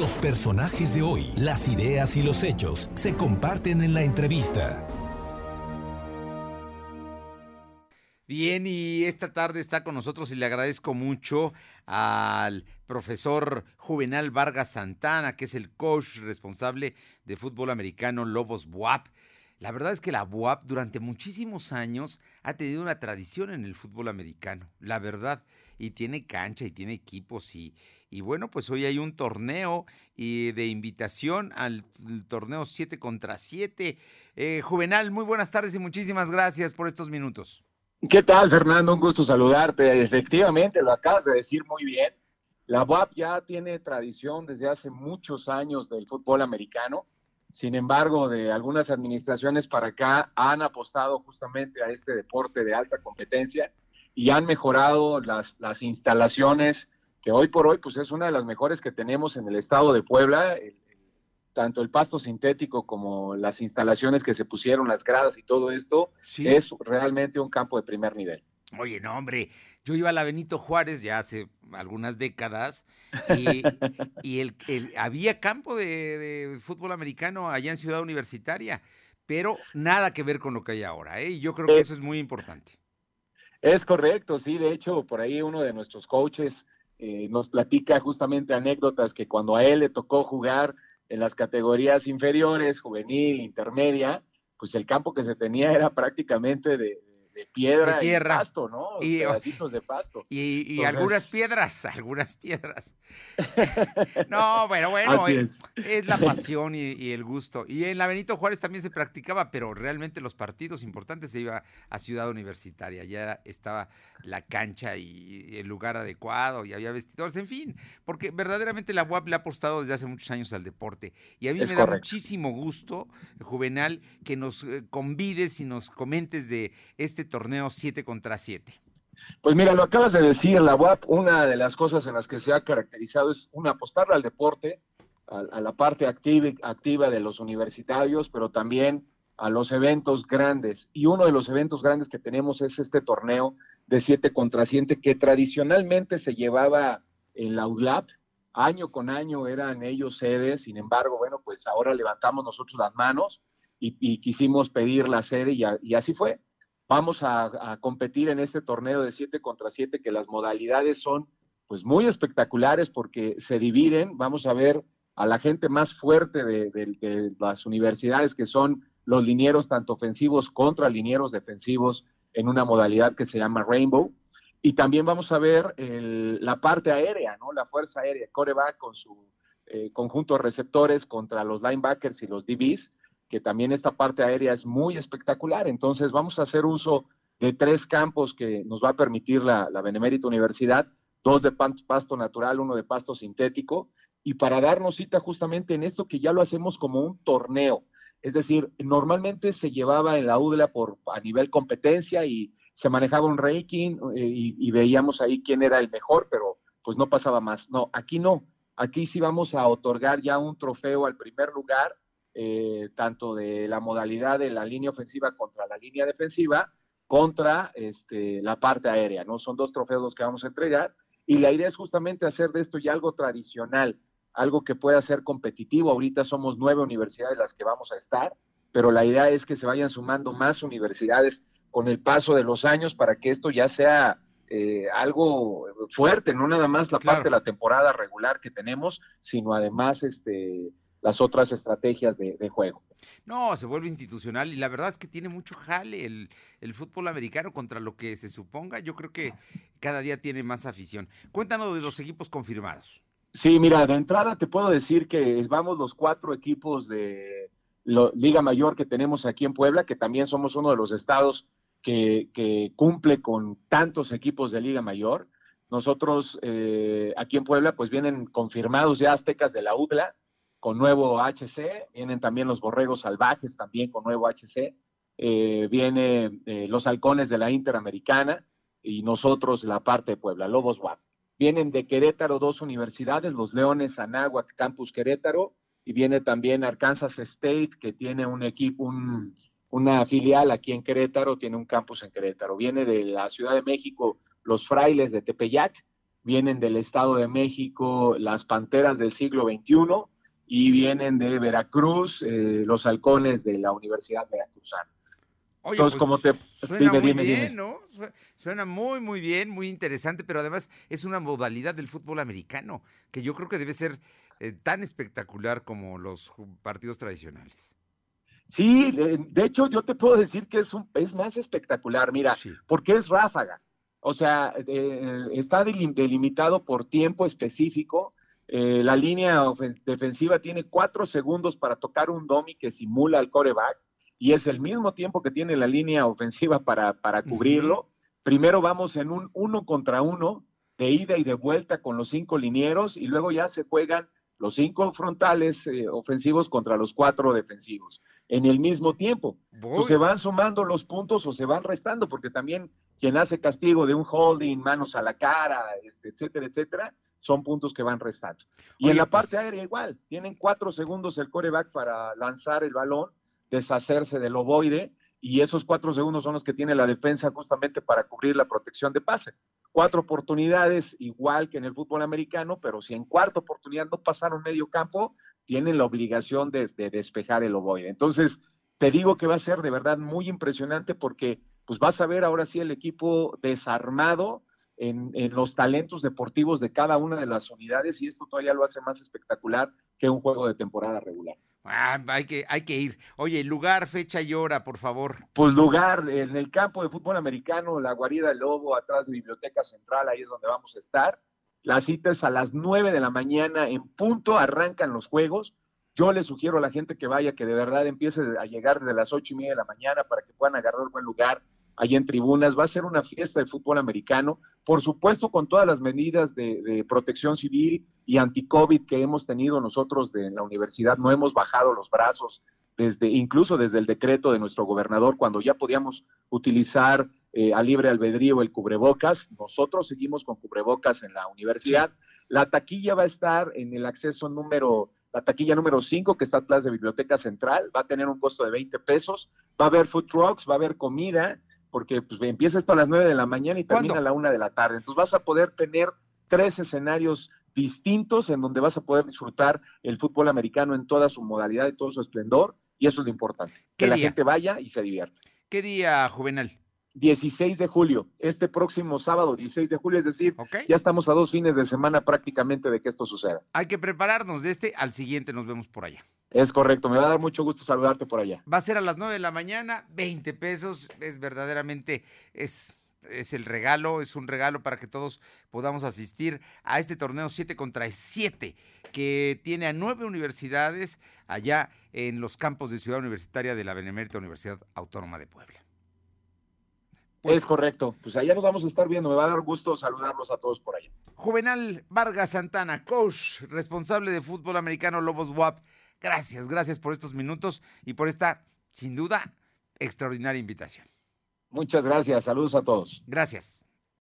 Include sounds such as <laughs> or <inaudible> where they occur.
Los personajes de hoy, las ideas y los hechos se comparten en la entrevista. Bien, y esta tarde está con nosotros y le agradezco mucho al profesor Juvenal Vargas Santana, que es el coach responsable de fútbol americano Lobos Buap. La verdad es que la BUAP durante muchísimos años ha tenido una tradición en el fútbol americano, la verdad, y tiene cancha y tiene equipos y, y bueno, pues hoy hay un torneo y de invitación al torneo 7 contra 7. Eh, Juvenal, muy buenas tardes y muchísimas gracias por estos minutos. ¿Qué tal, Fernando? Un gusto saludarte. Efectivamente, lo acabas de decir muy bien. La BUAP ya tiene tradición desde hace muchos años del fútbol americano sin embargo, de algunas administraciones para acá han apostado justamente a este deporte de alta competencia y han mejorado las, las instalaciones, que hoy por hoy pues es una de las mejores que tenemos en el estado de Puebla, tanto el pasto sintético como las instalaciones que se pusieron, las gradas y todo esto, es realmente un campo de primer nivel. Oye, no, hombre, yo iba a la Benito Juárez ya hace algunas décadas y, <laughs> el, había campo de, fútbol americano allá en Ciudad Universitaria, pero nada que ver con lo que hay ahora, ¿eh? Y yo creo que eso es muy importante. Es correcto, sí, de hecho, por ahí uno de nuestros coaches eh, nos platica justamente anécdotas que cuando a él le tocó jugar en las categorías inferiores, juvenil, intermedia, pues el campo que se tenía era prácticamente de, de piedra de tierra. y pasto, ¿no? Y, pedacitos de pasto. Y, algunas <laughs> piedras, algunas piedras. <laughs> no, bueno, bueno, es. la pasión y, el gusto. Y en la Benito Juárez también se practicaba, pero realmente los partidos importantes se iba a Ciudad Universitaria. Ya estaba la cancha y el lugar adecuado y había vestidores, en fin, porque verdaderamente la UAP le ha apostado desde hace muchos años al deporte. Y a mí me da muchísimo gusto, Juvenal, que nos eh, convides y nos comentes de este torneo 7 contra 7. Pues mira, lo acabas de decir, la UAP, una de las cosas en las que se ha caracterizado es una apostarle al deporte, a, la parte activa, de los universitarios, pero también a los eventos grandes. Y uno de los eventos grandes que tenemos es este torneo de 7 contra 7 que tradicionalmente se llevaba en la UDLAP. Año con año eran ellos sedes, sin embargo, bueno, pues ahora levantamos nosotros las manos y, quisimos pedir la sede y así fue vamos a, competir en este torneo de 7 contra 7, que las modalidades son pues muy espectaculares porque se dividen, vamos a ver a la gente más fuerte de, las universidades, que son los linieros tanto ofensivos contra linieros defensivos en una modalidad que se llama Rainbow. Y también vamos a ver la parte aérea, ¿no? La fuerza aérea, coreback con su eh, conjunto de receptores contra los linebackers y los DBs que también esta parte aérea es muy espectacular. Entonces vamos a hacer uso de tres campos que nos va a permitir la, Benemérita Universidad, dos de pasto natural, uno de pasto sintético, y para darnos cita justamente en esto que ya lo hacemos como un torneo. Es decir, normalmente se llevaba en la UDLA por, a nivel competencia y se manejaba un ranking eh, y, y, veíamos ahí quién era el mejor, pero pues no pasaba más. No, aquí no. Aquí sí vamos a otorgar ya un trofeo al primer lugar eh, tanto de la modalidad de la línea ofensiva contra la línea defensiva, contra este, la parte aérea, ¿no? Son dos trofeos que vamos a entregar y la idea es justamente hacer de esto ya algo tradicional, algo que pueda ser competitivo. Ahorita somos nueve universidades las que vamos a estar, pero la idea es que se vayan sumando más universidades con el paso de los años para que esto ya sea eh, algo fuerte, no nada más la parte de la temporada regular que tenemos, sino además este las otras estrategias de, juego. No, se vuelve institucional y la verdad es que tiene mucho jale el, fútbol americano contra lo que se suponga. Yo creo que cada día tiene más afición. Cuéntanos de los equipos confirmados. Sí, mira, de entrada te puedo decir que vamos los cuatro equipos de Liga Mayor que tenemos aquí en Puebla, que también somos uno de los estados que, cumple con tantos equipos de Liga Mayor. Nosotros eh, aquí en Puebla, pues vienen confirmados ya aztecas de la UDLA, con nuevo HC, vienen también los borregos salvajes también con nuevo HC, eh, viene eh, los halcones de la Interamericana y nosotros la parte de Puebla, Lobos WAP. Vienen de Querétaro dos universidades, los Leones Anáhuac Campus Querétaro, y viene también Arkansas State, que tiene un equipo, una filial aquí en Querétaro, tiene un campus en Querétaro. Viene de la Ciudad de México los Frailes de Tepeyac, vienen del Estado de México las Panteras del siglo XXI y vienen de Veracruz eh, los halcones de la Universidad Veracruzana. Oye, Entonces, pues, como te suena muy bien, ¿no? Suena muy, muy bien, muy interesante, pero además es una modalidad del fútbol americano que yo creo que debe ser eh, tan espectacular como los partidos tradicionales. Sí, de hecho yo te puedo decir que es, un, es más espectacular, mira, porque es ráfaga. O sea, eh, está delimitado por tiempo específico. Eh, la línea defensiva tiene cuatro segundos para tocar un dummy que simula al coreback y es el mismo tiempo que tiene la línea ofensiva para, para cubrirlo. Primero vamos en un uno contra uno de ida y de vuelta con los cinco linieros y luego ya se juegan los cinco frontales eh, ofensivos contra los cuatro defensivos en el mismo tiempo. O se van sumando los puntos o se van restando, porque también quien hace castigo de un holding, manos a la cara, este, etcétera, etcétera, son puntos que van restando. Y en la parte pues aérea igual, tienen cuatro segundos el coreback para lanzar el balón, deshacerse del ovoide, y esos cuatro segundos son los que tiene la defensa justamente para cubrir la protección de pase cuatro oportunidades, igual que en el fútbol americano, pero si en cuarta oportunidad no pasaron medio campo, tienen la obligación de, despejar el ovoide. Entonces, te digo que va a ser de verdad muy impresionante porque pues vas a ver ahora sí el equipo desarmado en, en, los talentos deportivos de cada una de las unidades y esto todavía lo hace más espectacular que un juego de temporada regular. Ah, hay que, hay que ir. Oye, lugar, fecha y hora, por favor. Pues lugar, en el campo de fútbol americano, la guarida del Lobo, atrás de Biblioteca Central, ahí es donde vamos a estar. La cita es a las nueve de la mañana, en punto arrancan los juegos. Yo le sugiero a la gente que vaya, que de verdad empiece a llegar desde las ocho y media de la mañana para que puedan agarrar un buen lugar allí en tribunas. Va a ser una fiesta de fútbol americano, por supuesto con todas las medidas de, protección civil y anti-COVID que hemos tenido nosotros de, en la universidad. No hemos bajado los brazos, desde, incluso desde el decreto de nuestro gobernador, cuando ya podíamos utilizar eh, a libre albedrío el cubrebocas. Nosotros seguimos con cubrebocas en la universidad. La taquilla va a estar en el acceso número la taquilla número 5, que está atrás de Biblioteca Central, va a tener un costo de 20 pesos. Va a haber food trucks, va a haber comida porque pues, empieza esto a las 9 de la mañana y termina a la 1 de la tarde. Entonces vas a poder tener tres escenarios distintos en donde vas a poder disfrutar el fútbol americano en toda su modalidad y todo su esplendor, y eso es lo importante, que la gente vaya y se divierta. ¿Qué día, Juvenal? 16 de julio, este próximo sábado, 16 de julio, es decir, ya estamos a dos fines de semana prácticamente de que esto suceda. Hay que prepararnos de este al siguiente, nos vemos por allá. Es correcto, me va a dar mucho gusto saludarte por allá. Va a ser a las 9 de la mañana, 20 pesos, es verdaderamente, es, es el regalo, es un regalo para que todos podamos asistir a este torneo 7 contra 7, que tiene a nueve universidades allá en los campos de Ciudad Universitaria de la Benemérita Universidad Autónoma de Puebla. Pues, es correcto, pues allá nos vamos a estar viendo, me va a dar gusto saludarlos a todos por allá. Juvenal Vargas Santana, coach responsable de fútbol americano Lobos WAP Gracias, gracias por estos minutos y por esta, sin duda, extraordinaria invitación. Muchas gracias. Saludos a todos. Gracias.